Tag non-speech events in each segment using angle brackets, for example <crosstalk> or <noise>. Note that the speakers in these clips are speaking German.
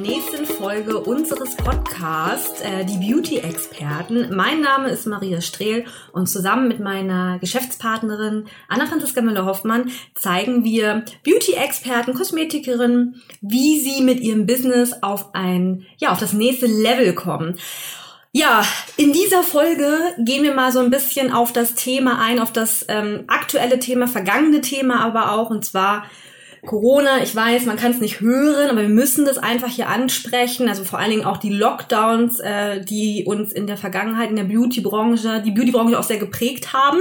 Nächsten Folge unseres Podcasts, äh, die Beauty-Experten. Mein Name ist Maria Strehl und zusammen mit meiner Geschäftspartnerin Anna-Franziska Müller-Hoffmann zeigen wir Beauty-Experten, Kosmetikerinnen, wie sie mit ihrem Business auf ein, ja, auf das nächste Level kommen. Ja, in dieser Folge gehen wir mal so ein bisschen auf das Thema ein, auf das ähm, aktuelle Thema, vergangene Thema aber auch, und zwar Corona. Ich weiß, man kann es nicht hören, aber wir müssen das einfach hier ansprechen. Also vor allen Dingen auch die Lockdowns, äh, die uns in der Vergangenheit in der Beauty-Branche, die Beauty-Branche auch sehr geprägt haben.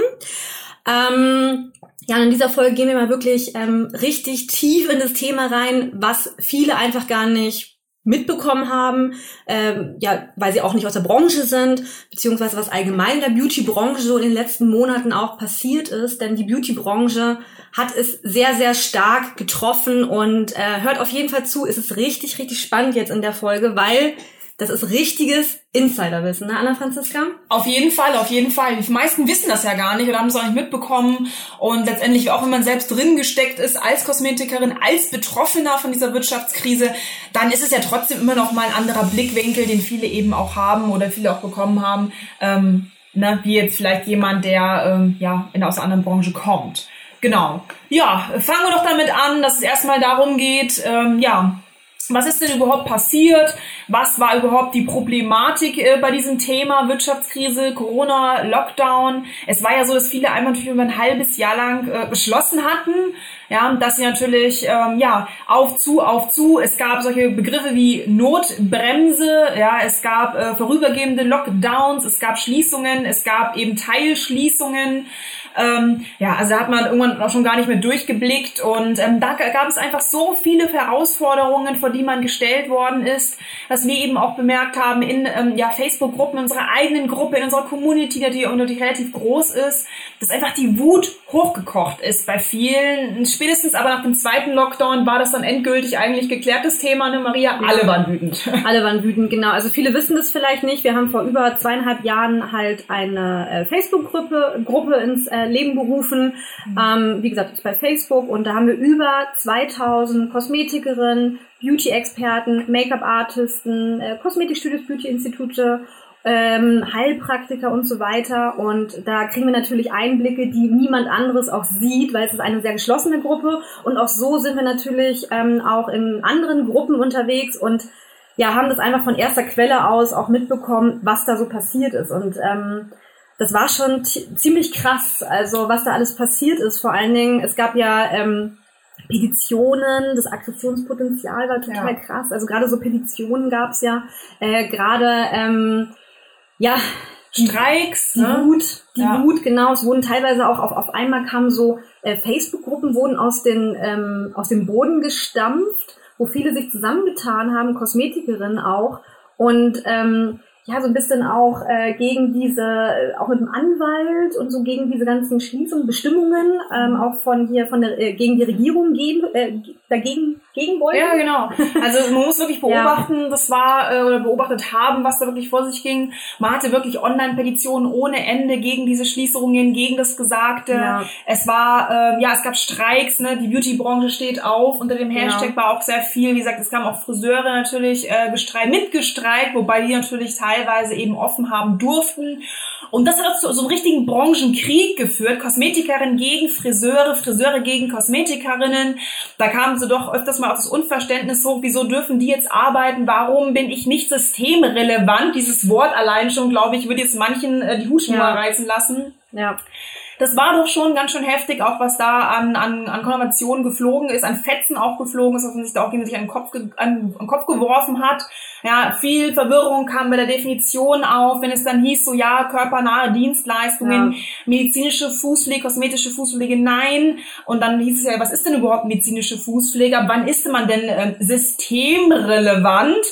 Ähm, ja, in dieser Folge gehen wir mal wirklich ähm, richtig tief in das Thema rein, was viele einfach gar nicht mitbekommen haben, ähm, ja, weil sie auch nicht aus der Branche sind, beziehungsweise was allgemein in der Beauty-Branche so in den letzten Monaten auch passiert ist, denn die Beauty-Branche hat es sehr, sehr stark getroffen und äh, hört auf jeden Fall zu, es ist richtig, richtig spannend jetzt in der Folge, weil das ist richtiges Insiderwissen, ne, Anna Franziska? Auf jeden Fall, auf jeden Fall. Die meisten wissen das ja gar nicht oder haben es auch nicht mitbekommen. Und letztendlich, auch wenn man selbst drin gesteckt ist, als Kosmetikerin, als Betroffener von dieser Wirtschaftskrise, dann ist es ja trotzdem immer noch mal ein anderer Blickwinkel, den viele eben auch haben oder viele auch bekommen haben, ähm, ne, wie jetzt vielleicht jemand, der ähm, ja in aus einer anderen Branche kommt. Genau. Ja, fangen wir doch damit an, dass es erstmal darum geht, ähm, ja, was ist denn überhaupt passiert? Was war überhaupt die Problematik äh, bei diesem Thema Wirtschaftskrise, Corona, Lockdown? Es war ja so, dass viele natürlich über ein halbes Jahr lang äh, beschlossen hatten, ja, dass sie natürlich ähm, ja auf zu, auf zu. Es gab solche Begriffe wie Notbremse, ja, es gab äh, vorübergehende Lockdowns, es gab Schließungen, es gab eben Teilschließungen. Ähm, ja, also da hat man irgendwann auch schon gar nicht mehr durchgeblickt und ähm, da gab es einfach so viele Herausforderungen, vor die man gestellt worden ist, dass wir eben auch bemerkt haben in ähm, ja, Facebook-Gruppen, in unserer eigenen Gruppe, in unserer Community, die, die relativ groß ist, dass einfach die Wut hochgekocht ist bei vielen. Spätestens aber nach dem zweiten Lockdown war das dann endgültig eigentlich geklärtes Thema, ne Maria? Alle waren wütend. <laughs> Alle waren wütend, genau. Also viele wissen das vielleicht nicht. Wir haben vor über zweieinhalb Jahren halt eine äh, Facebook-Gruppe Gruppe ins äh, Leben berufen. Mhm. Ähm, wie gesagt, ist bei Facebook und da haben wir über 2000 Kosmetikerinnen, Beauty-Experten, Make-up-Artisten, äh, Kosmetikstudios, Beauty-Institute ähm, Heilpraktiker und so weiter. Und da kriegen wir natürlich Einblicke, die niemand anderes auch sieht, weil es ist eine sehr geschlossene Gruppe. Und auch so sind wir natürlich ähm, auch in anderen Gruppen unterwegs und ja, haben das einfach von erster Quelle aus auch mitbekommen, was da so passiert ist. Und ähm, das war schon ziemlich krass, also was da alles passiert ist. Vor allen Dingen, es gab ja ähm, Petitionen, das Aggressionspotenzial war total ja. krass. Also gerade so Petitionen gab es ja, äh, gerade ähm, ja Streiks, die ne? Wut, die ja. Wut, genau. Es wurden teilweise auch auf, auf einmal kamen so äh, Facebook-Gruppen wurden aus den ähm, aus dem Boden gestampft, wo viele sich zusammengetan haben, Kosmetikerinnen auch und ähm, ja, so ein bisschen auch äh, gegen diese, äh, auch mit dem Anwalt und so gegen diese ganzen Schließungen, Bestimmungen, ähm, auch von hier, von der, äh, gegen die Regierung gehen, äh, dagegen, gegen wollen. Ja, genau. Also man muss wirklich <laughs> beobachten, ja. das war, äh, oder beobachtet haben, was da wirklich vor sich ging. Man hatte wirklich Online-Petitionen ohne Ende gegen diese Schließungen, gegen das Gesagte. Ja. Es war, äh, ja, es gab Streiks, ne, die Beauty-Branche steht auf, unter dem Hashtag ja. war auch sehr viel, wie gesagt, es kamen auch Friseure natürlich äh, gestreikt, mitgestreikt, wobei die natürlich teilweise teilweise eben offen haben durften. Und das hat zu so einem richtigen Branchenkrieg geführt. Kosmetikerinnen gegen Friseure, Friseure gegen Kosmetikerinnen. Da kamen sie doch öfters mal auf das Unverständnis hoch, wieso dürfen die jetzt arbeiten? Warum bin ich nicht systemrelevant? Dieses Wort allein schon, glaube ich, würde jetzt manchen äh, die Hutschnur ja. reißen lassen. Ja. Das war doch schon ganz schön heftig, auch was da an, an, an Konnotationen geflogen ist, an Fetzen auch geflogen ist, was man sich da auch gegenseitig an den Kopf, an, an den Kopf geworfen hat. Ja, viel Verwirrung kam bei der Definition auf, wenn es dann hieß, so ja, körpernahe Dienstleistungen, ja. medizinische Fußpflege, kosmetische Fußpflege, nein. Und dann hieß es ja, was ist denn überhaupt medizinische Fußpflege? Wann ist man denn äh, systemrelevant?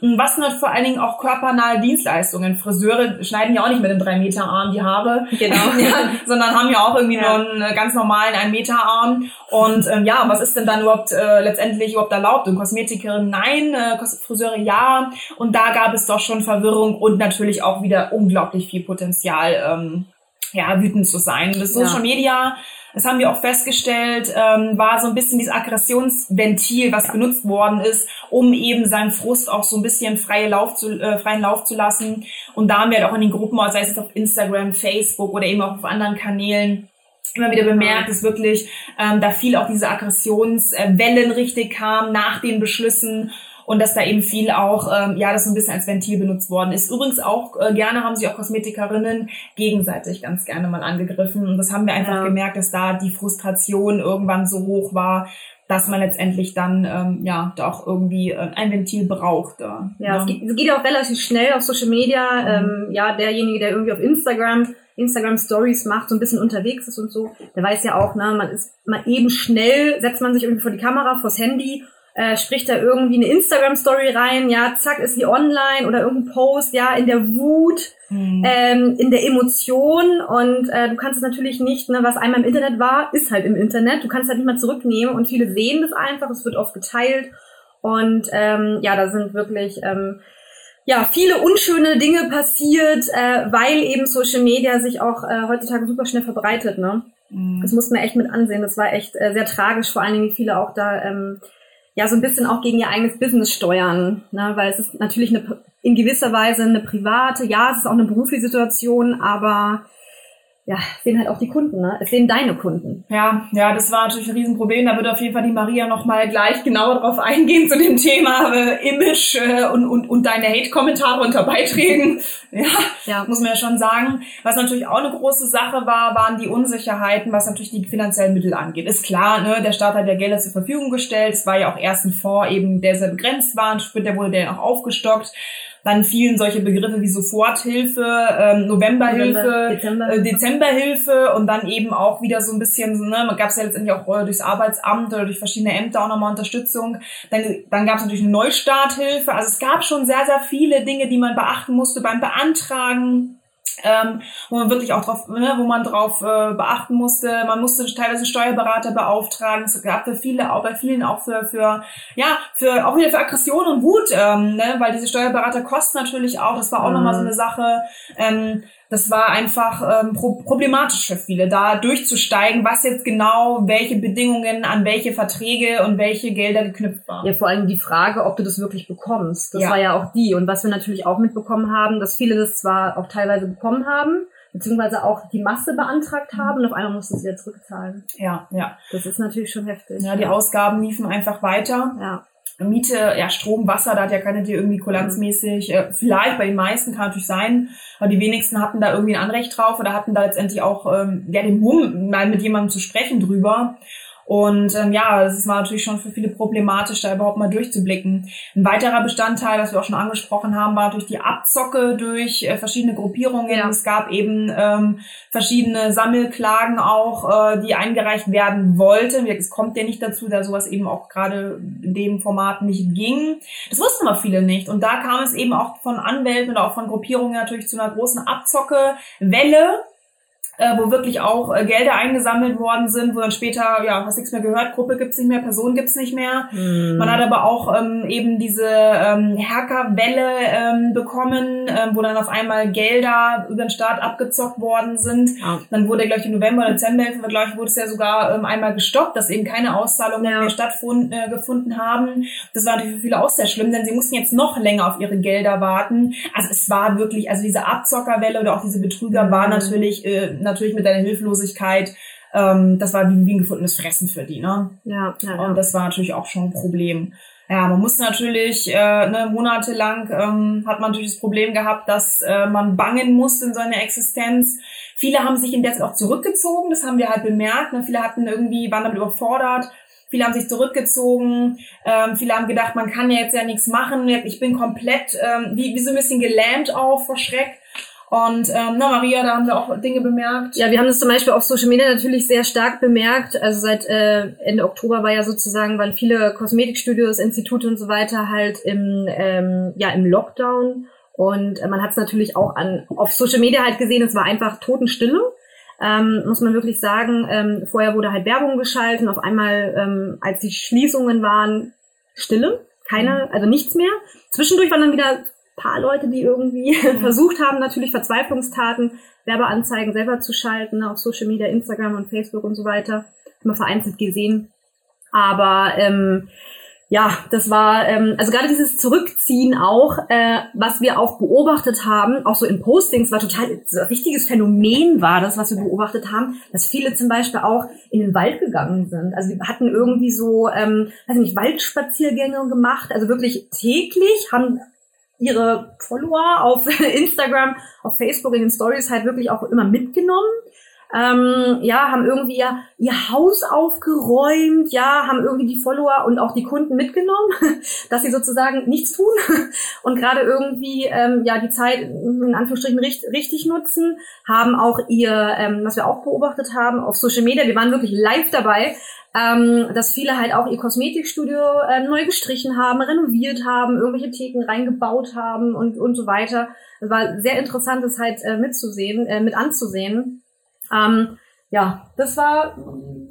Was sind vor allen Dingen auch körpernahe Dienstleistungen? Friseure schneiden ja auch nicht mit einem 3 Meter Arm die Haare, genau. <laughs> ja, sondern haben ja auch irgendwie ja. nur einen ganz normalen 1 Meter Arm. Und ähm, ja, was ist denn dann überhaupt äh, letztendlich überhaupt erlaubt? Und Kosmetikerin nein, äh, Friseure ja. Und da gab es doch schon Verwirrung und natürlich auch wieder unglaublich viel Potenzial, ähm, ja, wütend zu sein. Das Social Media das haben wir auch festgestellt, ähm, war so ein bisschen dieses Aggressionsventil, was benutzt worden ist, um eben seinen Frust auch so ein bisschen freie Lauf zu, äh, freien Lauf zu lassen. Und da haben wir halt auch in den Gruppen, sei es auf Instagram, Facebook oder eben auch auf anderen Kanälen, immer wieder bemerkt, dass wirklich ähm, da viel auch diese Aggressionswellen richtig kam nach den Beschlüssen und dass da eben viel auch, ähm, ja, das so ein bisschen als Ventil benutzt worden ist. Übrigens auch äh, gerne haben sich auch Kosmetikerinnen gegenseitig ganz gerne mal angegriffen und das haben wir einfach ja. gemerkt, dass da die Frustration irgendwann so hoch war, dass man letztendlich dann ähm, ja da auch irgendwie äh, ein Ventil braucht. Äh, ja, ja. Es, geht, es geht auch relativ schnell auf Social Media. Mhm. Ähm, ja, derjenige, der irgendwie auf Instagram Instagram Stories macht, so ein bisschen unterwegs ist und so, der weiß ja auch, ne, man ist mal eben schnell, setzt man sich irgendwie vor die Kamera, vors Handy äh, spricht da irgendwie eine Instagram-Story rein, ja, zack, ist die online oder irgendein Post, ja, in der Wut, mhm. ähm, in der Emotion und äh, du kannst es natürlich nicht, ne, was einmal im Internet war, ist halt im Internet, du kannst es halt nicht mehr zurücknehmen und viele sehen das einfach, es wird oft geteilt und ähm, ja, da sind wirklich ähm, ja, viele unschöne Dinge passiert, äh, weil eben Social Media sich auch äh, heutzutage super schnell verbreitet, ne? Mhm. Das mussten wir echt mit ansehen. Das war echt äh, sehr tragisch, vor allen Dingen, wie viele auch da ähm, ja so ein bisschen auch gegen ihr eigenes Business steuern, ne? weil es ist natürlich eine, in gewisser Weise eine private, ja, es ist auch eine berufliche Situation, aber ja, sehen halt auch die Kunden, ne? Es sehen deine Kunden. Ja, ja, das war natürlich ein Riesenproblem. Da wird auf jeden Fall die Maria nochmal gleich genauer drauf eingehen zu dem Thema äh, Image äh, und, und, und deine Hate-Kommentare unter Beiträgen. <laughs> Ja, ja, muss man ja schon sagen. Was natürlich auch eine große Sache war, waren die Unsicherheiten, was natürlich die finanziellen Mittel angeht. Ist klar, ne, der Staat hat ja Gelder zur Verfügung gestellt. Es war ja auch erst ein Fonds eben, der sehr begrenzt war. Später wurde der auch aufgestockt. Dann fielen solche Begriffe wie Soforthilfe, ähm, Novemberhilfe, Dezember. Äh, Dezemberhilfe und dann eben auch wieder so ein bisschen, so, ne, gab es ja letztendlich auch äh, durchs Arbeitsamt oder durch verschiedene Ämter auch nochmal Unterstützung. Dann, dann gab es natürlich eine Neustarthilfe. Also es gab schon sehr, sehr viele Dinge, die man beachten musste beim Beantragen ähm, wo man wirklich auch drauf, ne, wo man drauf äh, beachten musste. Man musste teilweise Steuerberater beauftragen. Es gab für viele, auch bei vielen auch für, für ja, für auch wieder für Aggression und Wut, ähm, ne, weil diese Steuerberater kosten natürlich auch. Das war auch mhm. nochmal so eine Sache. Ähm, das war einfach ähm, pro problematisch für viele, da durchzusteigen, was jetzt genau, welche Bedingungen an welche Verträge und welche Gelder geknüpft waren. Ja, vor allem die Frage, ob du das wirklich bekommst. Das ja. war ja auch die. Und was wir natürlich auch mitbekommen haben, dass viele das zwar auch teilweise bekommen haben, beziehungsweise auch die Masse beantragt haben und auf einmal mussten sie wieder zurückzahlen. Ja, ja. Das ist natürlich schon heftig. Ja, die Ausgaben liefen einfach weiter. Ja. Miete, ja, Strom, Wasser, da hat ja keiner dir irgendwie kulanzmäßig, äh, vielleicht bei den meisten kann natürlich sein, aber die wenigsten hatten da irgendwie ein Anrecht drauf oder hatten da letztendlich auch ähm, ja, den Mumm, mal mit jemandem zu sprechen drüber. Und ähm, ja, es war natürlich schon für viele problematisch, da überhaupt mal durchzublicken. Ein weiterer Bestandteil, was wir auch schon angesprochen haben, war durch die Abzocke durch äh, verschiedene Gruppierungen. Ja. Es gab eben ähm, verschiedene Sammelklagen auch, äh, die eingereicht werden wollten. Es kommt ja nicht dazu, da sowas eben auch gerade in dem Format nicht ging. Das wussten aber viele nicht. Und da kam es eben auch von Anwälten oder auch von Gruppierungen natürlich zu einer großen Abzocke-Welle äh, wo wirklich auch äh, Gelder eingesammelt worden sind, wo dann später, ja, hast nichts mehr gehört, Gruppe gibt's nicht mehr, Person gibt's nicht mehr. Mhm. Man hat aber auch ähm, eben diese ähm, Hackerwelle ähm, bekommen, ähm, wo dann auf einmal Gelder über den Staat abgezockt worden sind. Ja. Dann wurde, glaube ich, im November, Dezember, glaube ich, wurde es ja sogar ähm, einmal gestoppt, dass eben keine Auszahlungen ja. mehr stattgefunden äh, haben. Das war natürlich für viele auch sehr schlimm, denn sie mussten jetzt noch länger auf ihre Gelder warten. Also es war wirklich, also diese Abzockerwelle oder auch diese Betrüger mhm. war natürlich äh, natürlich mit deiner Hilflosigkeit, ähm, das war wie, ein gefundenes Fressen für die, ne? Ja, ja, Und das war natürlich auch schon ein Problem. Ja, man musste natürlich äh, ne, monatelang ähm, hat man natürlich das Problem gehabt, dass äh, man bangen musste in seiner Existenz. Viele haben sich in der Zeit auch zurückgezogen, das haben wir halt bemerkt. Ne? Viele hatten irgendwie waren damit überfordert. Viele haben sich zurückgezogen. Ähm, viele haben gedacht, man kann ja jetzt ja nichts machen. Ich bin komplett ähm, wie, wie so ein bisschen gelähmt auch vor Schreck. Und ähm, na Maria, da haben wir auch Dinge bemerkt. Ja, wir haben das zum Beispiel auf Social Media natürlich sehr stark bemerkt. Also seit äh, Ende Oktober war ja sozusagen, waren viele Kosmetikstudios, Institute und so weiter halt im, ähm, ja, im Lockdown. Und äh, man hat es natürlich auch an auf Social Media halt gesehen, es war einfach Totenstille. Ähm, muss man wirklich sagen, ähm, vorher wurde halt Werbung geschaltet und auf einmal, ähm, als die Schließungen waren, Stille, keine, also nichts mehr. Zwischendurch waren dann wieder paar Leute, die irgendwie <laughs> mhm. versucht haben, natürlich Verzweiflungstaten, Werbeanzeigen selber zu schalten, ne, auf Social Media, Instagram und Facebook und so weiter. Haben wir vereinzelt gesehen. Aber ähm, ja, das war, ähm, also gerade dieses Zurückziehen auch, äh, was wir auch beobachtet haben, auch so in Postings, war total so ein richtiges Phänomen war das, was wir beobachtet haben, dass viele zum Beispiel auch in den Wald gegangen sind. Also die hatten irgendwie so, ähm, weiß nicht, Waldspaziergänge gemacht, also wirklich täglich, haben ihre Follower auf <laughs> Instagram, auf Facebook in den Stories halt wirklich auch immer mitgenommen. Ähm, ja, haben irgendwie ja ihr Haus aufgeräumt, ja, haben irgendwie die Follower und auch die Kunden mitgenommen, <laughs> dass sie sozusagen nichts tun <laughs> und gerade irgendwie ähm, ja die Zeit in Anführungsstrichen richtig, richtig nutzen, haben auch ihr, ähm, was wir auch beobachtet haben auf Social Media, wir waren wirklich live dabei, ähm, dass viele halt auch ihr Kosmetikstudio äh, neu gestrichen haben, renoviert haben, irgendwelche Theken reingebaut haben und, und so weiter. Es war sehr interessant, das halt äh, mitzusehen, äh, mit anzusehen. Ähm, ja, das war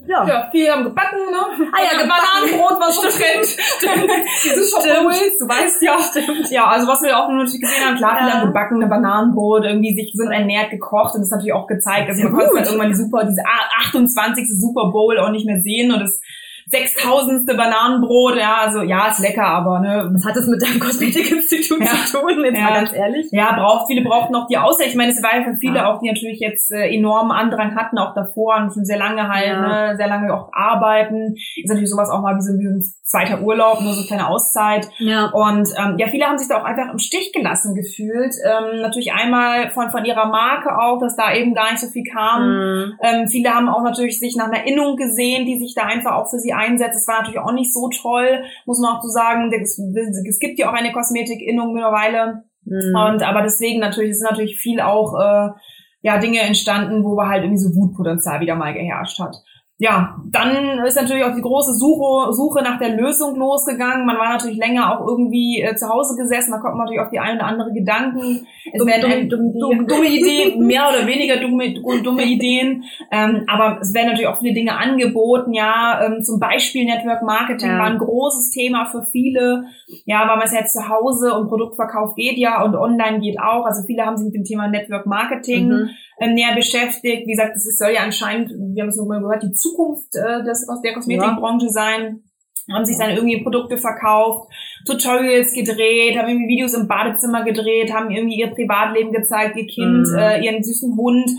ja. ja, viele haben gebacken, ne? Ah ja, Bananenbrot war so Trend. Dieses Stimmt. <laughs> du weißt ja. Stimmt. Ja, also was wir auch natürlich gesehen haben, klar, viele ja. haben gebacken, eine Bananenbrot, irgendwie sich sind ernährt, gekocht und das natürlich auch gezeigt. Also man konnte halt irgendwann die super, diese 28. Super Bowl auch nicht mehr sehen und es sechstausendste Bananenbrot, ja, also ja, ist lecker, aber ne. Was hat das mit deinem <laughs> Kosmetikinstitut ja. zu tun, jetzt ja. mal ganz ehrlich? Ja, braucht, viele brauchten auch die Aussicht. Ich meine, es war ja für viele ja. auch, die natürlich jetzt äh, enormen Andrang hatten, auch davor und schon sehr lange halt, ne, sehr lange auch arbeiten. Ist natürlich sowas auch mal wie so, wie ein zweiter Urlaub, nur so eine kleine Auszeit. Ja. Und ähm, ja, viele haben sich da auch einfach im Stich gelassen gefühlt. Ähm, natürlich einmal von, von ihrer Marke auch, dass da eben gar nicht so viel kam. Mhm. Ähm, viele haben auch natürlich sich nach einer Innung gesehen, die sich da einfach auch für sie einsetzt. Das war natürlich auch nicht so toll, muss man auch so sagen. Es, es gibt ja auch eine Kosmetik-Innung mittlerweile. Mhm. Und aber deswegen natürlich, ist natürlich viel auch äh, ja Dinge entstanden, wo halt irgendwie so Wutpotenzial wieder mal geherrscht hat ja, dann ist natürlich auch die große Suche, Suche nach der Lösung losgegangen. Man war natürlich länger auch irgendwie äh, zu Hause gesessen, da kommt man natürlich auf die ein oder andere Gedanken. Es dumme, werden dumme, dumme, dumme, Ideen, <laughs> mehr oder weniger dumme, dumme Ideen. Ähm, aber es werden natürlich auch viele Dinge angeboten, ja. Ähm, zum Beispiel Network Marketing ja. war ein großes Thema für viele. Ja, weil man es jetzt zu Hause und Produktverkauf geht ja und online geht auch. Also viele haben sich mit dem Thema Network Marketing mhm. Äh, näher beschäftigt. Wie gesagt, das soll ja anscheinend, wir haben es nochmal gehört, die Zukunft äh, des, aus der Kosmetikbranche ja. sein haben sich dann irgendwie Produkte verkauft, Tutorials gedreht, haben irgendwie Videos im Badezimmer gedreht, haben irgendwie ihr Privatleben gezeigt, ihr Kind, mhm. äh, ihren süßen Hund,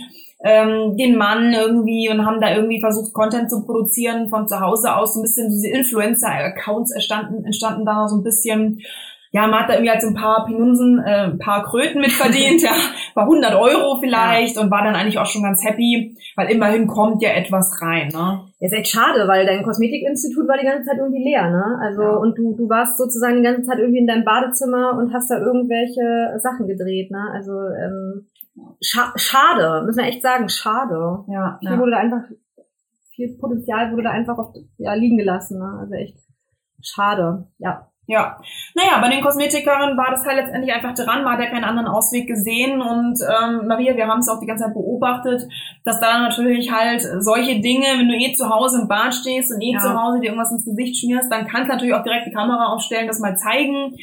ähm, den Mann irgendwie und haben da irgendwie versucht, Content zu produzieren von zu Hause aus. So ein bisschen diese Influencer-Accounts entstanden, entstanden da so ein bisschen ja, man hat da irgendwie halt so ein paar Pinunsen, äh, ein paar Kröten mitverdient, <laughs> ja, paar hundert Euro vielleicht ja. und war dann eigentlich auch schon ganz happy, weil immerhin kommt ja etwas rein, ne? Ja, ist echt schade, weil dein Kosmetikinstitut war die ganze Zeit irgendwie leer, ne? Also, ja. und du, du warst sozusagen die ganze Zeit irgendwie in deinem Badezimmer und hast da irgendwelche Sachen gedreht, ne? Also, ähm, scha schade, müssen wir echt sagen, schade. Ja. Viel ja. wurde da einfach, viel Potenzial wurde da einfach auf, ja, liegen gelassen, ne? Also echt schade, ja. Ja, naja, bei den Kosmetikerinnen war das halt letztendlich einfach dran, man hat ja keinen anderen Ausweg gesehen und ähm, Maria, wir haben es auch die ganze Zeit beobachtet, dass da natürlich halt solche Dinge, wenn du eh zu Hause im Bad stehst und eh ja. zu Hause dir irgendwas ins Gesicht schmierst, dann kannst du natürlich auch direkt die Kamera aufstellen, das mal zeigen.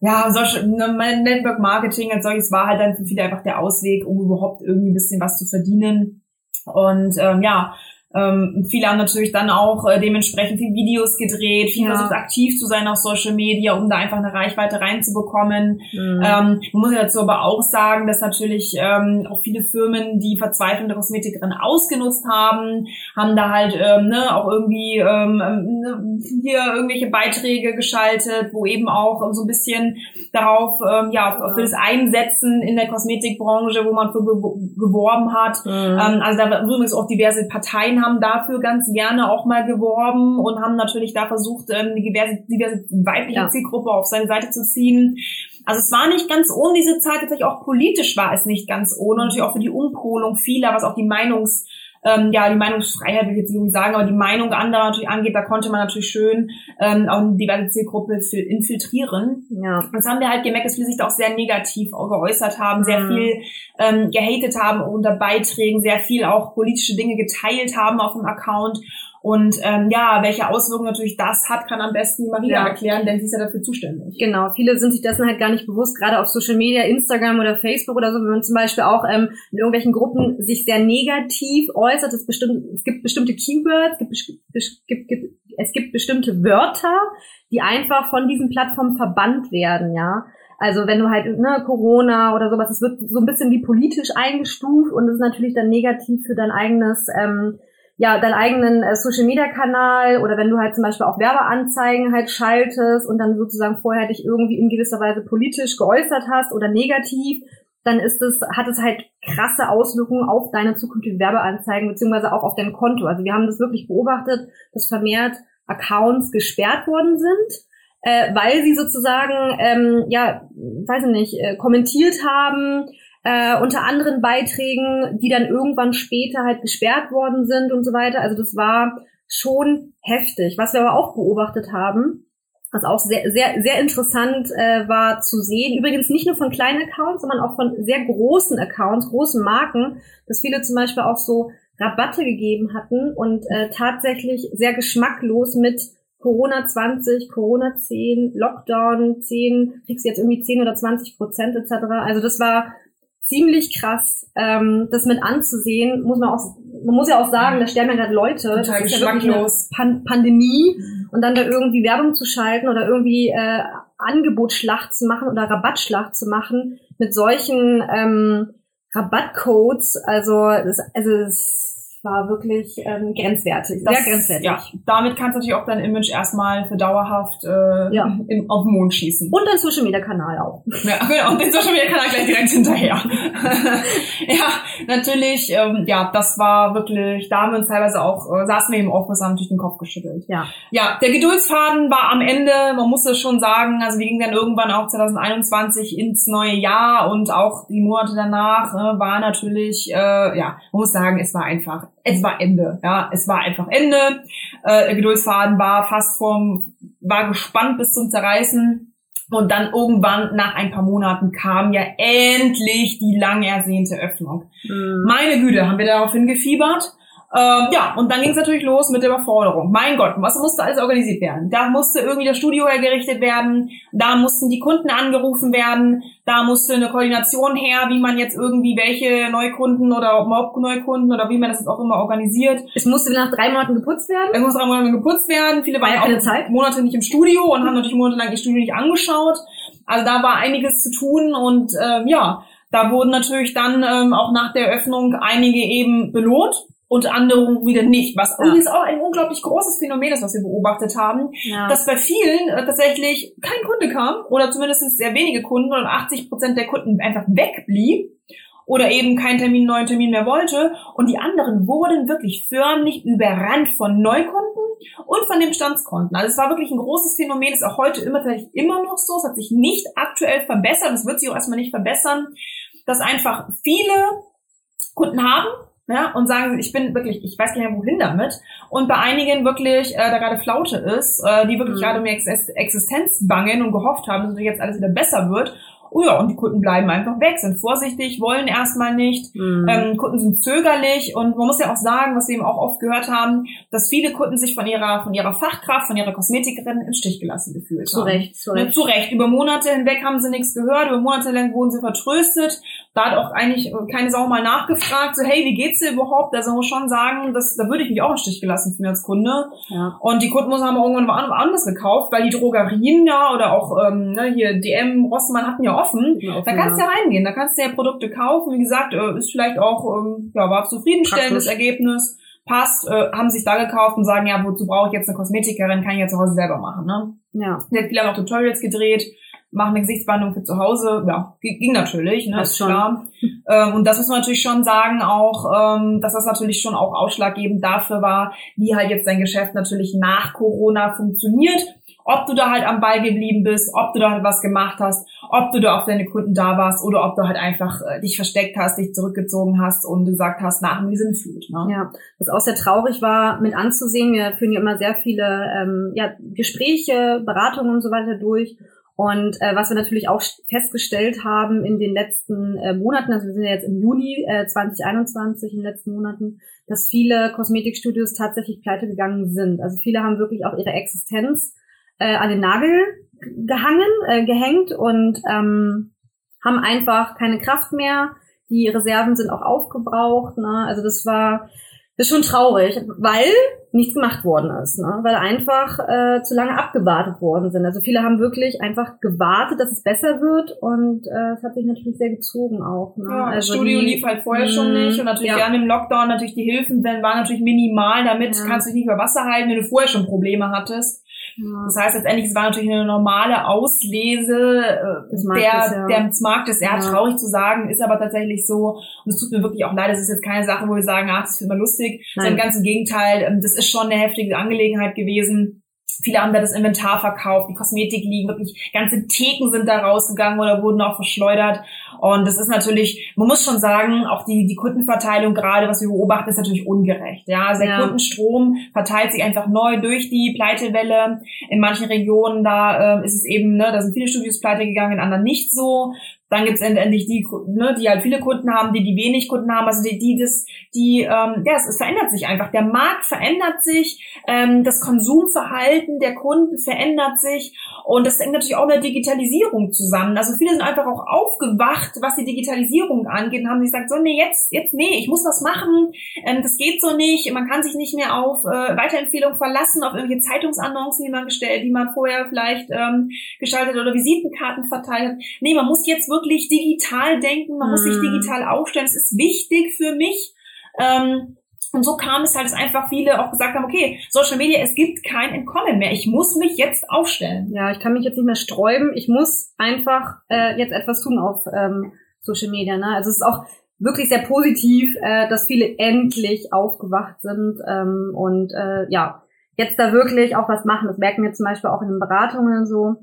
Ja, solche, ne, Network Marketing als solches war halt dann für viele einfach der Ausweg, um überhaupt irgendwie ein bisschen was zu verdienen. Und ähm, ja, ähm, viele haben natürlich dann auch äh, dementsprechend viel Videos gedreht, viel Ja. versucht aktiv zu sein auf Social Media, um da einfach eine Reichweite reinzubekommen. Mhm. Ähm, man muss ja dazu aber auch sagen, dass natürlich ähm, auch viele Firmen die verzweifelnde Kosmetikerin ausgenutzt haben, haben da halt ähm, ne, auch irgendwie ähm, ähm, ne, hier irgendwelche Beiträge geschaltet, wo eben auch so ein bisschen darauf, ähm, ja, auf, für das Einsetzen in der Kosmetikbranche, wo man für gew- geworben hat. Mhm. Ähm, also da übrigens auch diverse Parteien haben dafür ganz gerne auch mal geworben und haben natürlich da versucht, ähm, eine diverse, diverse weibliche Ja. Zielgruppe auf seine Seite zu ziehen. Also es war nicht ganz ohne diese Zeit, tatsächlich auch politisch war es nicht ganz ohne, und natürlich auch für die Umpolung vieler, was auch die Meinungs, ähm, ja, die Meinungsfreiheit will ich jetzt nicht unbedingt sagen, aber die Meinung anderer natürlich angeht, da konnte man natürlich schön ähm, auch eine diverse Zielgruppe fil- infiltrieren. ja. Das haben wir halt gemerkt, dass viele sich da auch sehr negativ auch geäußert haben, sehr Mhm. viel ähm, gehatet haben unter Beiträgen, sehr viel auch politische Dinge geteilt haben auf dem Account. Und ähm, ja, welche Auswirkungen natürlich das hat, kann am besten die Maria Ja. erklären, denn sie ist ja dafür zuständig. Genau, viele sind sich dessen halt gar nicht bewusst, gerade auf Social Media, Instagram oder Facebook oder so, wenn man zum Beispiel auch ähm, in irgendwelchen Gruppen sich sehr negativ äußert, es, bestimmt, es gibt bestimmte Keywords, es gibt, gibt, es gibt bestimmte Wörter, die einfach von diesen Plattformen verbannt werden, ja. Also wenn du halt, ne, Corona oder sowas, es wird so ein bisschen wie politisch eingestuft und es ist natürlich dann negativ für dein eigenes, ähm, ja, deinen eigenen äh, Social Media Kanal oder wenn du halt zum Beispiel auch Werbeanzeigen halt schaltest und dann sozusagen vorher dich irgendwie in gewisser Weise politisch geäußert hast oder negativ, dann ist es, hat es halt krasse Auswirkungen auf deine zukünftigen Werbeanzeigen beziehungsweise auch auf dein Konto. Also wir haben das wirklich beobachtet, dass vermehrt Accounts gesperrt worden sind, äh, weil sie sozusagen, ähm, ja, weiß ich nicht, äh, kommentiert haben, äh, unter anderen Beiträgen, die dann irgendwann später halt gesperrt worden sind und so weiter. Also das war schon heftig. Was wir aber auch beobachtet haben, was auch sehr, sehr, sehr interessant äh, war zu sehen, übrigens nicht nur von kleinen Accounts, sondern auch von sehr großen Accounts, großen Marken, dass viele zum Beispiel auch so Rabatte gegeben hatten und äh, tatsächlich sehr geschmacklos mit Corona 20, Corona 10, Lockdown 10, kriegst du jetzt irgendwie 10 oder 20 Prozent etc. Also das war ziemlich krass, ähm, das mit anzusehen, muss man auch, man muss ja auch sagen, da sterben ja gerade Leute, Total das ist ja wirklich eine. Pan Pandemie. Und dann da irgendwie Werbung zu schalten oder irgendwie äh, Angebotsschlacht zu machen oder Rabattschlacht zu machen mit solchen ähm, Rabattcodes, also das, also es war wirklich ähm, grenzwertig, sehr Das- grenzwertig. Ja, damit kannst du natürlich auch dein Image erstmal für dauerhaft äh, Ja. im, auf den Mond schießen. Und dein Social Media Kanal auch. Ja, genau, und den Social Media Kanal gleich direkt hinterher. <laughs> ja, natürlich, ähm, ja, das war wirklich, da haben wir uns teilweise auch, äh, saßen wir im Office, haben natürlich den Kopf geschüttelt. Ja. Ja, der Geduldsfaden war am Ende, man muss es schon sagen, also wir gingen dann irgendwann auch 2021 ins neue Jahr und auch die Monate danach äh, war natürlich, äh, ja, man muss sagen, es war einfach, es war Ende, ja, es war einfach Ende. Äh, der Geduldsfaden war fast vom, war gespannt bis zum Zerreißen. Und dann irgendwann nach ein paar Monaten kam ja endlich die lang ersehnte Öffnung. Mhm. Meine Güte, haben wir darauf hingefiebert. Ähm, ja, und dann ging es natürlich los mit der Überforderung. Mein Gott, was musste alles organisiert werden? Da musste irgendwie das Studio hergerichtet werden, da mussten die Kunden angerufen werden, da musste eine Koordination her, wie man jetzt irgendwie welche Neukunden oder überhaupt Neukunden oder wie man das jetzt auch immer organisiert. Es musste nach drei Monaten geputzt werden. Es muss drei Monate geputzt werden. Viele waren ja auch Zeit. Monate nicht im Studio und haben natürlich monatelang ihr Studio nicht angeschaut. Also da war einiges zu tun und ähm, ja, da wurden natürlich dann ähm, auch nach der Eröffnung einige eben belohnt und andere wieder nicht. Was Ja. übrigens auch ein unglaublich großes Phänomen ist, was wir beobachtet haben, Ja. dass bei vielen äh, tatsächlich kein Kunde kam oder zumindest sehr wenige Kunden und 80 Prozent der Kunden einfach wegblieb oder eben keinen Termin, neuen Termin mehr wollte und die anderen wurden wirklich förmlich überrannt von Neukunden und von den Bestandskonten. Also es war wirklich ein großes Phänomen, ist auch heute immer tatsächlich immer noch so, es hat sich nicht aktuell verbessert, es wird sich auch erstmal nicht verbessern, dass einfach viele Kunden haben, ja, und sagen, ich bin wirklich, ich weiß gar nicht mehr wohin damit. Und bei einigen wirklich, äh, da gerade Flaute ist, äh, die wirklich Mhm. gerade um ihre Ex Existenz bangen und gehofft haben, dass jetzt alles wieder besser wird. Oh ja, und die Kunden bleiben einfach weg, sind vorsichtig, wollen erstmal nicht. Mhm. Ähm, Kunden sind zögerlich und man muss ja auch sagen, was wir eben auch oft gehört haben, dass viele Kunden sich von ihrer, von ihrer Fachkraft, von ihrer Kosmetikerin im Stich gelassen gefühlt zu haben. Recht, zu Ne, Recht. zu Recht. Über Monate hinweg haben sie nichts gehört, über Monate lang wurden sie vertröstet. Da hat auch eigentlich keine Sau mal nachgefragt, so hey, wie geht's dir überhaupt? Also muss schon sagen, das, da würde ich mich auch im Stich gelassen fühlen als Kunde. Ja. Und die Kunden muss haben irgendwann woanders gekauft, weil die Drogerien ja oder auch ähm, ne, hier DM, Rossmann hatten ja offen. Ja, da kannst du ja reingehen, da kannst du ja Produkte kaufen. Wie gesagt, äh, ist vielleicht auch, ähm, ja, war zufriedenstellendes Praktisch. Ergebnis passt, äh, haben sich da gekauft und sagen, ja, wozu brauche ich jetzt eine Kosmetikerin, kann ich ja zu Hause selber machen, ne? Ja. Sie hat auch Tutorials gedreht, machen eine Gesichtsbehandlung für zu Hause, ja, ging natürlich, ne, das ist schon. klar. ähm, und das muss man natürlich schon sagen, auch, ähm, dass das natürlich schon auch ausschlaggebend dafür war, wie halt jetzt dein Geschäft natürlich nach Corona funktioniert ob du da halt am Ball geblieben bist, ob du da halt was gemacht hast, ob du da auf deine Kunden da warst oder ob du halt einfach äh, dich versteckt hast, dich zurückgezogen hast und gesagt hast, nach mir sind Flut. Ne? Ja, was auch sehr traurig war mit anzusehen. Wir führen ja immer sehr viele ähm, ja, Gespräche, Beratungen und so weiter durch. Und äh, was wir natürlich auch festgestellt haben in den letzten äh, Monaten, also wir sind ja jetzt im Juni äh, 2021 in den letzten Monaten, dass viele Kosmetikstudios tatsächlich pleite gegangen sind. Also viele haben wirklich auch ihre Existenz äh, an den Nagel gehangen, äh, gehängt und ähm, haben einfach keine Kraft mehr. Die Reserven sind auch aufgebraucht. Ne? Also das war ist schon traurig, weil nichts gemacht worden ist, ne? weil einfach äh, zu lange abgewartet worden sind. Also viele haben wirklich einfach gewartet, dass es besser wird und äh, es hat sich natürlich sehr gezogen auch. Ne? Ja, also das Studio die, lief halt vorher schon nicht und natürlich ja. während dem Lockdown natürlich die Hilfen waren natürlich minimal, damit ja. kannst du dich nicht über Wasser halten, wenn du vorher schon Probleme hattest. Das heißt letztendlich, es war natürlich eine normale Auslese äh, des Marktes, der, ja. des Marktes. Ja, ja, traurig zu sagen, ist aber tatsächlich so. Und es tut mir wirklich auch leid, es ist jetzt keine Sache, wo wir sagen, ach, das ist immer lustig. Sondern ganz im Gegenteil, ähm, das ist schon eine heftige Angelegenheit gewesen. Viele haben da das Inventar verkauft, die Kosmetik liegen, wirklich ganze Theken sind da rausgegangen oder wurden auch verschleudert. Und das ist natürlich, man muss schon sagen, auch die, die Kundenverteilung gerade, was wir beobachten, ist natürlich ungerecht. Ja, also der ja. Kundenstrom verteilt sich einfach neu durch die Pleitewelle. In manchen Regionen, da äh, ist es eben, ne, da sind viele Studios pleite gegangen, in anderen nicht so. Dann gibt's endlich die, ne, die halt viele Kunden haben, die die wenig Kunden haben, also die, die das, die, ähm, ja, es, es verändert sich einfach. Der Markt verändert sich, ähm, das Konsumverhalten der Kunden verändert sich und das hängt natürlich auch mit der Digitalisierung zusammen. Also viele sind einfach auch aufgewacht, was die Digitalisierung angeht und haben gesagt, so, nee, jetzt, jetzt, nee, ich muss was machen, ähm, das geht so nicht, man kann sich nicht mehr auf äh, Weiterempfehlungen verlassen, auf irgendwelche Zeitungsannoncen, die man gestellt, die man vorher vielleicht ähm, gestaltet oder Visitenkarten verteilt hat. Nee, man muss jetzt wirklich wirklich digital denken, man mhm. muss sich mhm. digital aufstellen, es ist wichtig für mich. Ähm, und so kam es halt, dass einfach viele auch gesagt haben, okay, Social Media, es gibt kein Entkommen mehr. Ich muss mich jetzt aufstellen. Ja, ich kann mich jetzt nicht mehr sträuben. Ich muss einfach äh, jetzt etwas tun auf ähm, Social Media. Ne? Also es ist auch wirklich sehr positiv, äh, dass viele endlich aufgewacht sind ähm, und äh, ja, jetzt da wirklich auch was machen. Das merken wir zum Beispiel auch in den Beratungen so.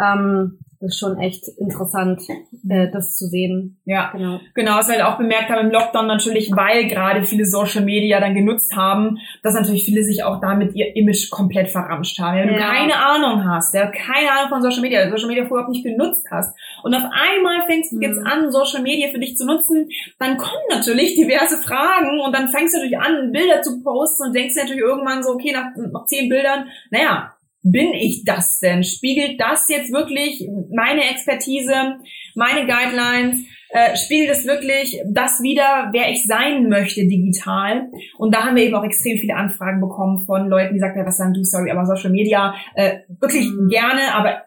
Ähm, das ist schon echt interessant, äh, das zu sehen. Ja, genau. Genau, was wir halt auch bemerkt haben im Lockdown natürlich, weil gerade viele Social Media dann genutzt haben, dass natürlich viele sich auch damit ihr Image komplett verramscht haben. Wenn ja. du keine Ahnung hast, ja, keine Ahnung von Social Media, Social Media vorher nicht genutzt hast und auf einmal fängst du jetzt mhm. an, Social Media für dich zu nutzen, dann kommen natürlich diverse Fragen und dann fängst du natürlich an, Bilder zu posten und denkst natürlich irgendwann so, okay, nach, nach zehn Bildern, naja, bin ich das denn? Spiegelt das jetzt wirklich meine Expertise, meine Guidelines? Äh, spiegelt es wirklich das wieder, wer ich sein möchte digital? Und da haben wir eben auch extrem viele Anfragen bekommen von Leuten, die sagten, ja, was sagen du, sorry, aber Social Media äh, wirklich mhm. gerne, aber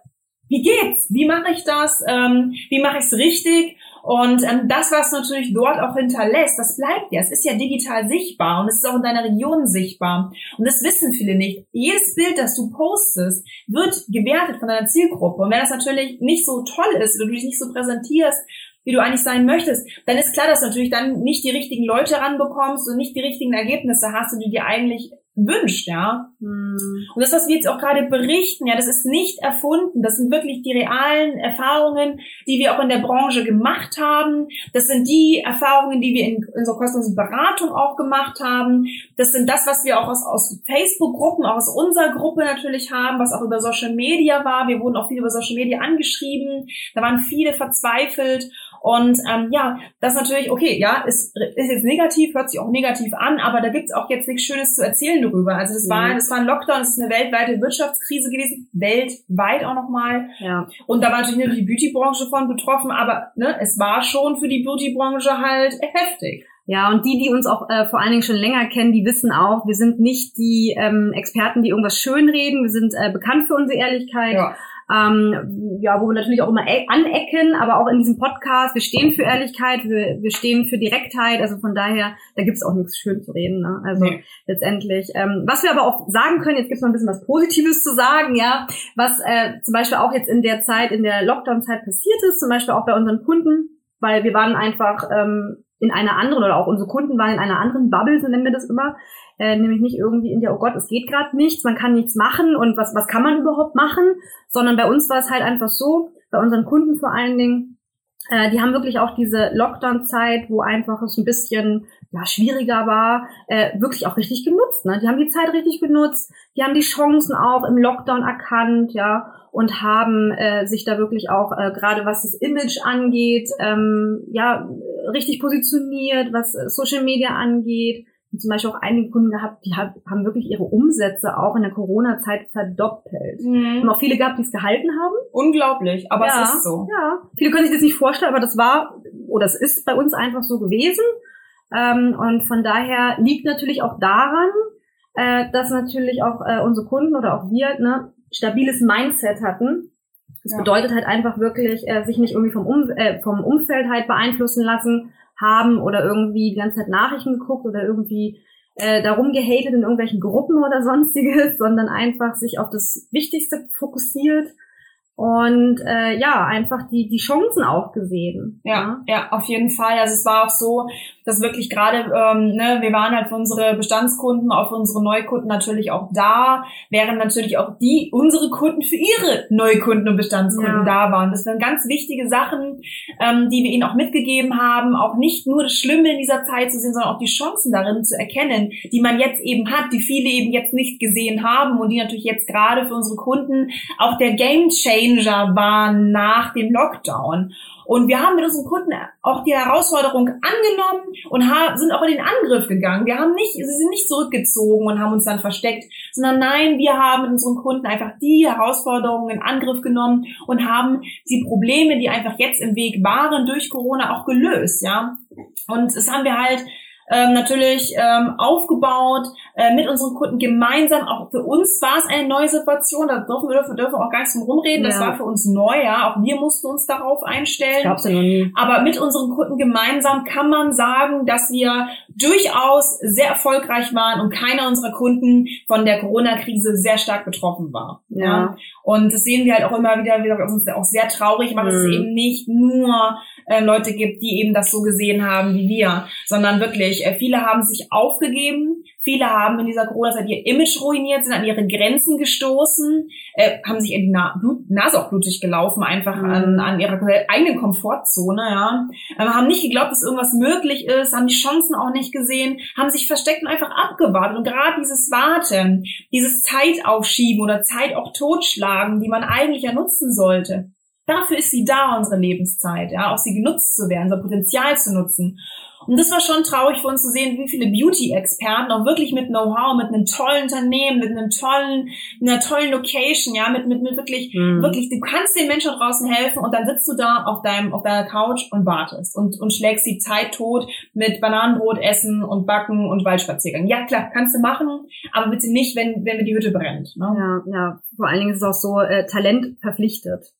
wie geht's? Wie mache ich das? Ähm, wie mache ich es richtig? Und ähm, das, was natürlich dort auch hinterlässt, das bleibt ja. Es ist ja digital sichtbar und es ist auch in deiner Region sichtbar. Und das wissen viele nicht. Jedes Bild, das du postest, wird gewertet von deiner Zielgruppe. Und wenn das natürlich nicht so toll ist, oder du dich nicht so präsentierst, wie du eigentlich sein möchtest, dann ist klar, dass du natürlich dann nicht die richtigen Leute ranbekommst und nicht die richtigen Ergebnisse hast, die du dir eigentlich wünscht, ja. Hm. Und das, was wir jetzt auch gerade berichten, ja, das ist nicht erfunden. Das sind wirklich die realen Erfahrungen, die wir auch in der Branche gemacht haben. Das sind die Erfahrungen, die wir in unserer kostenlosen Beratung auch gemacht haben. Das sind das, was wir auch aus, aus Facebook-Gruppen, auch aus unserer Gruppe natürlich haben, was auch über Social Media war. Wir wurden auch viel über Social Media angeschrieben. Da waren viele verzweifelt. Und ähm, ja, das natürlich, okay, ja, ist, ist jetzt negativ, hört sich auch negativ an, aber da gibt's auch jetzt nichts Schönes zu erzählen darüber. Also das war, mhm. das war ein Lockdown, das ist eine weltweite Wirtschaftskrise gewesen, weltweit auch nochmal. Ja. Und da war natürlich nur die Beauty-Branche von betroffen, aber ne, es war schon für die Beauty-Branche halt heftig. Ja, und die, die uns auch äh, vor allen Dingen schon länger kennen, die wissen auch, wir sind nicht die ähm, Experten, die irgendwas schönreden. Wir sind äh, bekannt für unsere Ehrlichkeit. Ja ähm, ja, wo wir natürlich auch immer e-, anecken, aber auch in diesem Podcast, wir stehen für Ehrlichkeit, wir, wir stehen für Direktheit, also von daher, da gibt's auch nichts schön zu reden. Ne? Also nee. letztendlich. Ähm, was wir aber auch sagen können, jetzt gibt's mal ein bisschen was Positives zu sagen, ja, was äh, zum Beispiel auch jetzt in der Zeit, in der Lockdown-Zeit passiert ist, zum Beispiel auch bei unseren Kunden, weil wir waren einfach ähm, in einer anderen oder auch unsere Kunden waren in einer anderen Bubble, so nennen wir das immer, äh, nämlich nicht irgendwie in der, oh Gott, es geht gerade nichts, man kann nichts machen und was, was kann man überhaupt machen, sondern bei uns war es halt einfach so, bei unseren Kunden vor allen Dingen, äh, die haben wirklich auch diese Lockdown-Zeit, wo einfach es ein bisschen ja, schwieriger war, äh, wirklich auch richtig genutzt. Ne? Die haben die Zeit richtig genutzt, die haben die Chancen auch im Lockdown erkannt, ja, und haben äh, sich da wirklich auch, äh, gerade was das Image angeht, ähm, ja, richtig positioniert, was Social Media angeht, zum Beispiel auch einige Kunden gehabt, die haben wirklich ihre Umsätze auch in der Corona-Zeit verdoppelt. Mhm. Haben auch viele gehabt, die es gehalten haben. Unglaublich, aber ja, es ist so. Ja, viele können sich das nicht vorstellen, aber das war oder es ist bei uns einfach so gewesen. Ähm, und von daher liegt natürlich auch daran, äh, dass natürlich auch äh, unsere Kunden oder auch wir ne, stabiles Mindset hatten. Das ja. bedeutet halt einfach wirklich, äh, sich nicht irgendwie vom, um äh, vom Umfeld halt beeinflussen lassen, haben oder irgendwie die ganze Zeit Nachrichten geguckt oder irgendwie äh, darum gehatet in irgendwelchen Gruppen oder <laughs> sonstiges, sondern einfach sich auf das Wichtigste fokussiert und äh, ja, einfach die, die Chancen auch gesehen. Ja, ja, ja, auf jeden Fall. Also es war auch so, dass wirklich gerade, ähm, ne, wir waren halt für unsere Bestandskunden, auch für unsere Neukunden natürlich auch da, während natürlich auch die, unsere Kunden für ihre Neukunden und Bestandskunden ja. da waren. Das waren ganz wichtige Sachen, ähm, die wir ihnen auch mitgegeben haben, auch nicht nur das Schlimme in dieser Zeit zu sehen, sondern auch die Chancen darin zu erkennen, die man jetzt eben hat, die viele eben jetzt nicht gesehen haben und die natürlich jetzt gerade für unsere Kunden auch der Game Changer waren nach dem Lockdown. Und wir haben mit unseren Kunden auch die Herausforderung angenommen und sind auch in den Angriff gegangen. Wir haben nicht, sie sind nicht zurückgezogen und haben uns dann versteckt, sondern nein, wir haben mit unseren Kunden einfach die Herausforderungen in Angriff genommen und haben die Probleme, die einfach jetzt im Weg waren durch Corona auch gelöst, ja. Und das haben wir halt ähm, natürlich ähm, aufgebaut äh, mit unseren Kunden gemeinsam. Auch für uns war es eine neue Situation. Da dürfen wir dürfen, dürfen auch gar nicht drum rumreden. Ja. Das war für uns neu. Ja, auch wir mussten uns darauf einstellen. Du noch nie. Aber mit unseren Kunden gemeinsam kann man sagen, dass wir durchaus sehr erfolgreich waren und keiner unserer Kunden von der Corona-Krise sehr stark betroffen war. Ja. ja. Und das sehen wir halt auch immer wieder, wieder uns auch sehr traurig macht, mhm. dass es eben nicht nur äh, Leute gibt, die eben das so gesehen haben wie wir, sondern wirklich, äh, viele haben sich aufgegeben, viele haben in dieser Corona-Zeit ihr Image ruiniert, sind an ihre Grenzen gestoßen, äh, haben sich in die Na Blut Nase auch blutig gelaufen, einfach mhm. an, an ihrer eigenen Komfortzone, ja. Äh, haben nicht geglaubt, dass irgendwas möglich ist, haben die Chancen auch nicht gesehen, haben sich versteckt und einfach abgewartet. Und gerade dieses Warten, dieses Zeitaufschieben oder Zeit auch totschlagen, die man eigentlich ja nutzen sollte, Dafür ist sie da, unsere Lebenszeit, ja, auch sie genutzt zu werden, unser Potenzial zu nutzen. Und das war schon traurig für uns zu sehen, wie viele Beauty-Experten auch wirklich mit Know-how, mit einem tollen Unternehmen, mit einem tollen, einer tollen Location, ja, mit, mit, mit wirklich, mhm. wirklich, du kannst den Menschen draußen helfen und dann sitzt du da auf deinem, auf deiner Couch und wartest und, und schlägst die Zeit tot mit Bananenbrot essen und Backen und Waldspaziergang. Ja, klar, kannst du machen, aber bitte nicht, wenn, wenn mir die Hütte brennt. Ne? Ja, ja. Vor allen Dingen ist es auch so, äh, Talent verpflichtet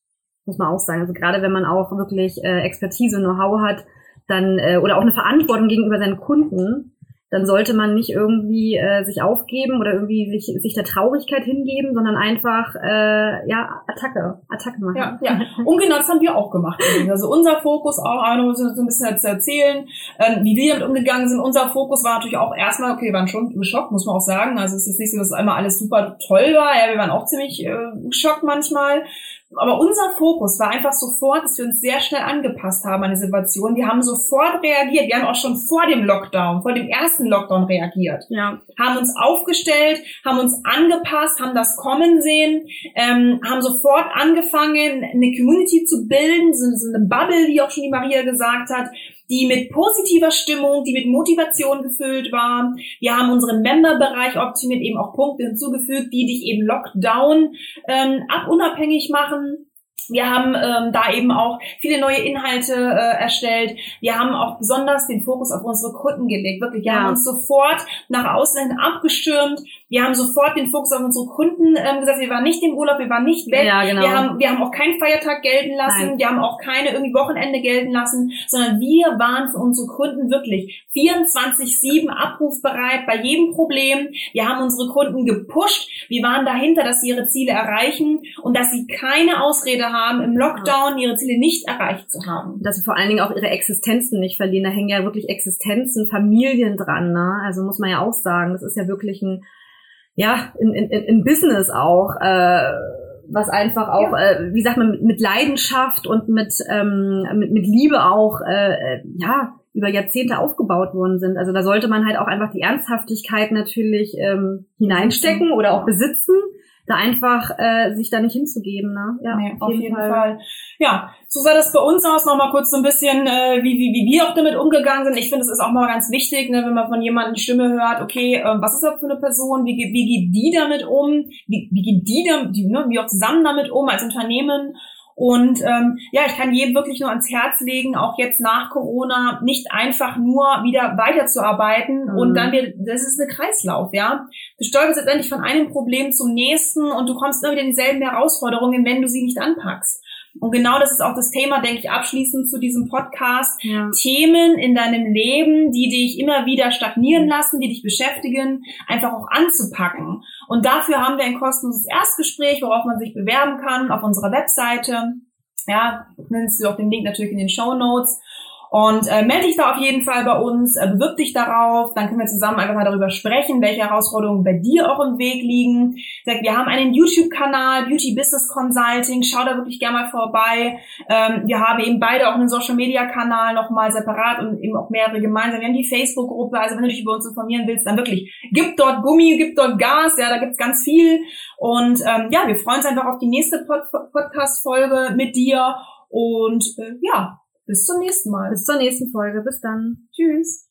muss man auch sagen. Also gerade wenn man auch wirklich äh, Expertise, Know-how hat, dann äh, oder auch eine Verantwortung gegenüber seinen Kunden, dann sollte man nicht irgendwie äh, sich aufgeben oder irgendwie sich, sich der Traurigkeit hingeben, sondern einfach äh, ja Attacke, Attacke machen. Ja, ja. <laughs> Und genau das haben wir auch gemacht. Also unser Fokus auch, Arno, so ein bisschen zu erzählen, ähm, wie wir damit umgegangen sind. Unser Fokus war natürlich auch erstmal, okay, wir waren schon geschockt, muss man auch sagen. Also es ist nicht so, dass einmal alles super toll war. Ja, wir waren auch ziemlich äh, geschockt manchmal Aber unser Fokus war einfach sofort, dass wir uns sehr schnell angepasst haben an die Situation. Wir haben sofort reagiert. Wir haben auch schon vor dem Lockdown, vor dem ersten Lockdown reagiert. Ja. Haben uns aufgestellt, haben uns angepasst, haben das kommen sehen, ähm, haben sofort angefangen, eine Community zu bilden, so, so eine Bubble, wie auch schon die Maria gesagt hat die mit positiver Stimmung, die mit Motivation gefüllt war. Wir haben unseren Member-Bereich optimiert, eben auch Punkte hinzugefügt, die dich eben Lockdown ähm, abunabhängig machen. Wir haben ähm, da eben auch viele neue Inhalte äh, erstellt. Wir haben auch besonders den Fokus auf unsere Kunden gelegt. Wirklich, wir ja. haben uns sofort nach außen abgestürmt. Wir haben sofort den Fokus auf unsere Kunden ähm, gesagt. Wir waren nicht im Urlaub, wir waren nicht weg. Ja, genau. Wir haben, wir haben auch keinen Feiertag gelten lassen. Nein. Wir haben auch keine irgendwie Wochenende gelten lassen, sondern wir waren für unsere Kunden wirklich 24/7 abrufbereit bei jedem Problem. Wir haben unsere Kunden gepusht. Wir waren dahinter, dass sie ihre Ziele erreichen und dass sie keine Ausrede haben, im Lockdown ihre Ziele nicht erreicht zu haben. Dass sie vor allen Dingen auch ihre Existenzen nicht verlieren. Da hängen ja wirklich Existenzen, Familien dran. Ne? Also muss man ja auch sagen, das ist ja wirklich ein ja, in, in, in Business auch, äh, was einfach auch, ja. äh, wie sagt man, mit Leidenschaft und mit, ähm, mit, mit Liebe auch, äh, äh, ja, über Jahrzehnte aufgebaut worden sind. Also da sollte man halt auch einfach die Ernsthaftigkeit natürlich ähm, hineinstecken oder auch besitzen da einfach äh, sich da nicht hinzugeben. Ne? Ja, nee, auf, jeden, jeden Fall. Fall. Ja, so sah das bei uns aus. Nochmal kurz so ein bisschen, äh, wie, wie, wie wir auch damit umgegangen sind. Ich finde, es ist auch mal ganz wichtig, ne, wenn man von jemandem Stimme hört, okay, äh, was ist das für eine Person? Wie, wie geht die damit um? Wie, wie geht die, damit, die ne, wie auch zusammen damit um als Unternehmen? Und ähm, ja, ich kann jedem wirklich nur ans Herz legen, auch jetzt nach Corona nicht einfach nur wieder weiterzuarbeiten mhm. und dann wir, das ist ein Kreislauf, ja. Du stolperst letztendlich von einem Problem zum nächsten und du kommst immer wieder in dieselben Herausforderungen, wenn du sie nicht anpackst. Und genau das ist auch das Thema, denke ich, abschließend zu diesem Podcast. Ja. Themen in deinem Leben, die dich immer wieder stagnieren lassen, die dich beschäftigen, einfach auch anzupacken. Und dafür haben wir ein kostenloses Erstgespräch, worauf man sich bewerben kann auf unserer Webseite. Ja, nennst du auch den Link natürlich in den Show Notes. Und äh, melde dich da auf jeden Fall bei uns, äh, bewirb dich darauf, dann können wir zusammen einfach mal darüber sprechen, welche Herausforderungen bei dir auch im Weg liegen. Wir haben einen YouTube-Kanal, Beauty Business Consulting, schau da wirklich gerne mal vorbei. Ähm, wir haben eben beide auch einen Social-Media-Kanal nochmal separat und eben auch mehrere gemeinsam. Wir haben die Facebook-Gruppe, also wenn du dich über uns informieren willst, dann wirklich, gib dort Gummi, gib dort Gas, ja, da gibt's ganz viel. Und ähm, ja, wir freuen uns einfach auf die nächste Pod Podcast-Folge mit dir. Und äh, ja, bis zum nächsten Mal. Bis zur nächsten Folge. Bis dann. Tschüss.